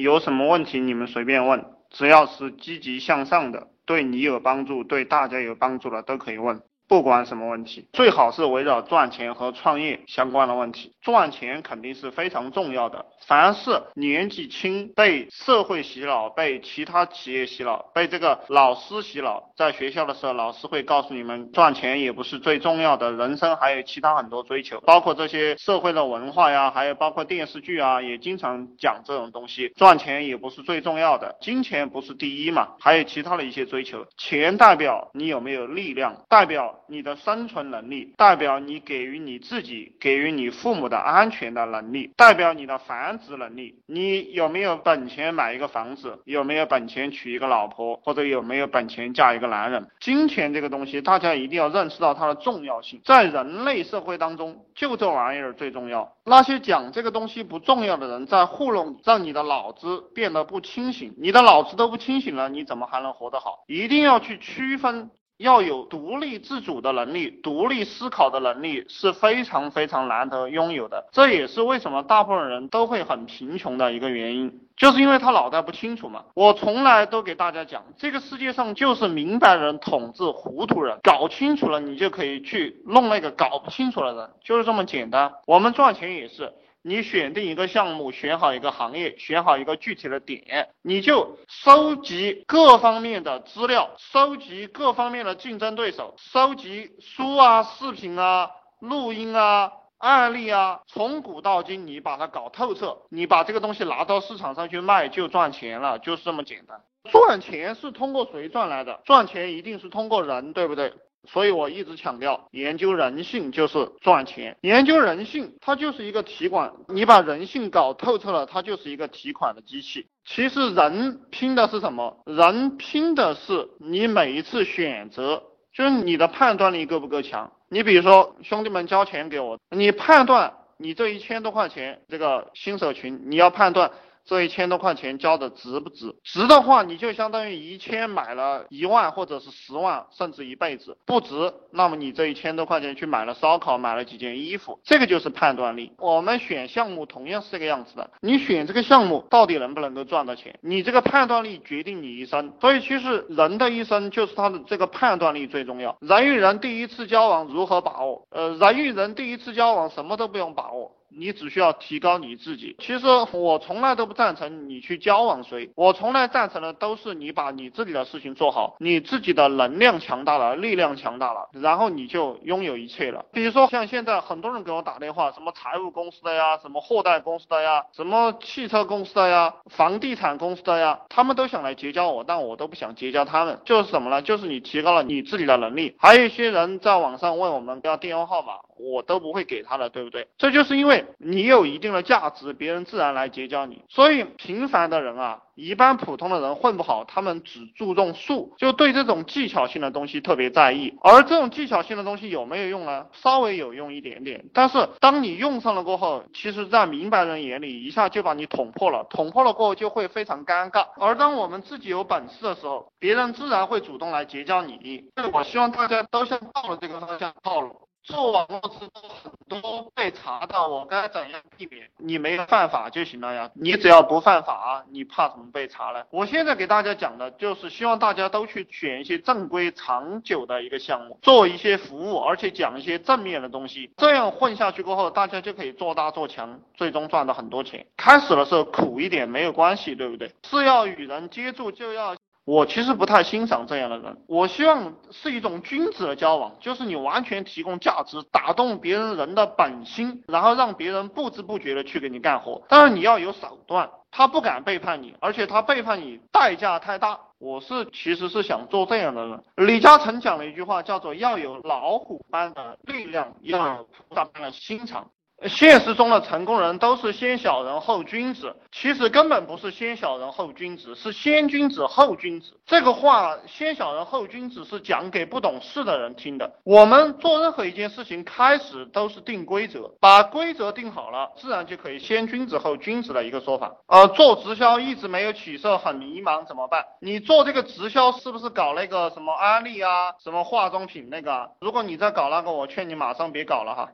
有什么问题你们随便问，只要是积极向上的，对你有帮助，对大家有帮助的都可以问。不管什么问题，最好是围绕赚钱和创业相关的问题。赚钱肯定是非常重要的。凡是年纪轻被社会洗脑、被其他企业洗脑、被这个老师洗脑，在学校的时候，老师会告诉你们，赚钱也不是最重要的，人生还有其他很多追求，包括这些社会的文化呀，还有包括电视剧啊，也经常讲这种东西。赚钱也不是最重要的，金钱不是第一嘛，还有其他的一些追求。钱代表你有没有力量，代表。你的生存能力代表你给予你自己、给予你父母的安全的能力，代表你的繁殖能力。你有没有本钱买一个房子？有没有本钱娶一个老婆？或者有没有本钱嫁一个男人？金钱这个东西，大家一定要认识到它的重要性。在人类社会当中，就这玩意儿最重要。那些讲这个东西不重要的人，在糊弄，让你的脑子变得不清醒。你的脑子都不清醒了，你怎么还能活得好？一定要去区分。要有独立自主的能力，独立思考的能力是非常非常难得拥有的。这也是为什么大部分人都会很贫穷的一个原因，就是因为他脑袋不清楚嘛。我从来都给大家讲，这个世界上就是明白人统治糊涂人，搞清楚了你就可以去弄那个搞不清楚的人，就是这么简单。我们赚钱也是。你选定一个项目，选好一个行业，选好一个具体的点，你就收集各方面的资料，收集各方面的竞争对手，收集书啊、视频啊、录音啊、案例啊，从古到今，你把它搞透彻，你把这个东西拿到市场上去卖，就赚钱了，就是这么简单。赚钱是通过谁赚来的？赚钱一定是通过人，对不对？所以我一直强调，研究人性就是赚钱。研究人性，它就是一个提款。你把人性搞透彻了，它就是一个提款的机器。其实人拼的是什么？人拼的是你每一次选择，就是你的判断力够不够强。你比如说，兄弟们交钱给我，你判断你这一千多块钱，这个新手群，你要判断。这一千多块钱交的值不值？值的话，你就相当于一千买了一万或者是十万，甚至一辈子。不值，那么你这一千多块钱去买了烧烤，买了几件衣服，这个就是判断力。我们选项目同样是这个样子的，你选这个项目到底能不能够赚到钱？你这个判断力决定你一生。所以其实人的一生就是他的这个判断力最重要。人与人第一次交往如何把握？呃，人与人第一次交往什么都不用把握。你只需要提高你自己。其实我从来都不赞成你去交往谁，我从来赞成的都是你把你自己的事情做好，你自己的能量强大了，力量强大了，然后你就拥有一切了。比如说像现在很多人给我打电话，什么财务公司的呀，什么货代公司的呀，什么汽车公司的呀，房地产公司的呀，他们都想来结交我，但我都不想结交他们。就是什么呢？就是你提高了你自己的能力。还有一些人在网上问我们要电话号码，我都不会给他的，对不对？这就是因为。你有一定的价值，别人自然来结交你。所以平凡的人啊，一般普通的人混不好，他们只注重术，就对这种技巧性的东西特别在意。而这种技巧性的东西有没有用呢？稍微有用一点点。但是当你用上了过后，其实在明白人眼里，一下就把你捅破了。捅破了过后就会非常尴尬。而当我们自己有本事的时候，别人自然会主动来结交你。我希望大家都向到了这个方向靠拢。做网络直播很多被查到，我该怎样避免？你没犯法就行了呀，你只要不犯法，你怕什么被查呢？我现在给大家讲的就是希望大家都去选一些正规、长久的一个项目，做一些服务，而且讲一些正面的东西，这样混下去过后，大家就可以做大做强，最终赚到很多钱。开始的时候苦一点没有关系，对不对？是要与人接触就要。我其实不太欣赏这样的人，我希望是一种君子的交往，就是你完全提供价值，打动别人人的本心，然后让别人不知不觉的去给你干活。但是你要有手段，他不敢背叛你，而且他背叛你代价太大。我是其实是想做这样的人。李嘉诚讲了一句话，叫做要有老虎般的力量，要有菩萨般的心肠。现实中的成功人都是先小人后君子，其实根本不是先小人后君子，是先君子后君子。这个话“先小人后君子”是讲给不懂事的人听的。我们做任何一件事情，开始都是定规则，把规则定好了，自然就可以先君子后君子的一个说法。呃，做直销一直没有起色，很迷茫，怎么办？你做这个直销是不是搞那个什么安利啊，什么化妆品那个？如果你在搞那个，我劝你马上别搞了哈。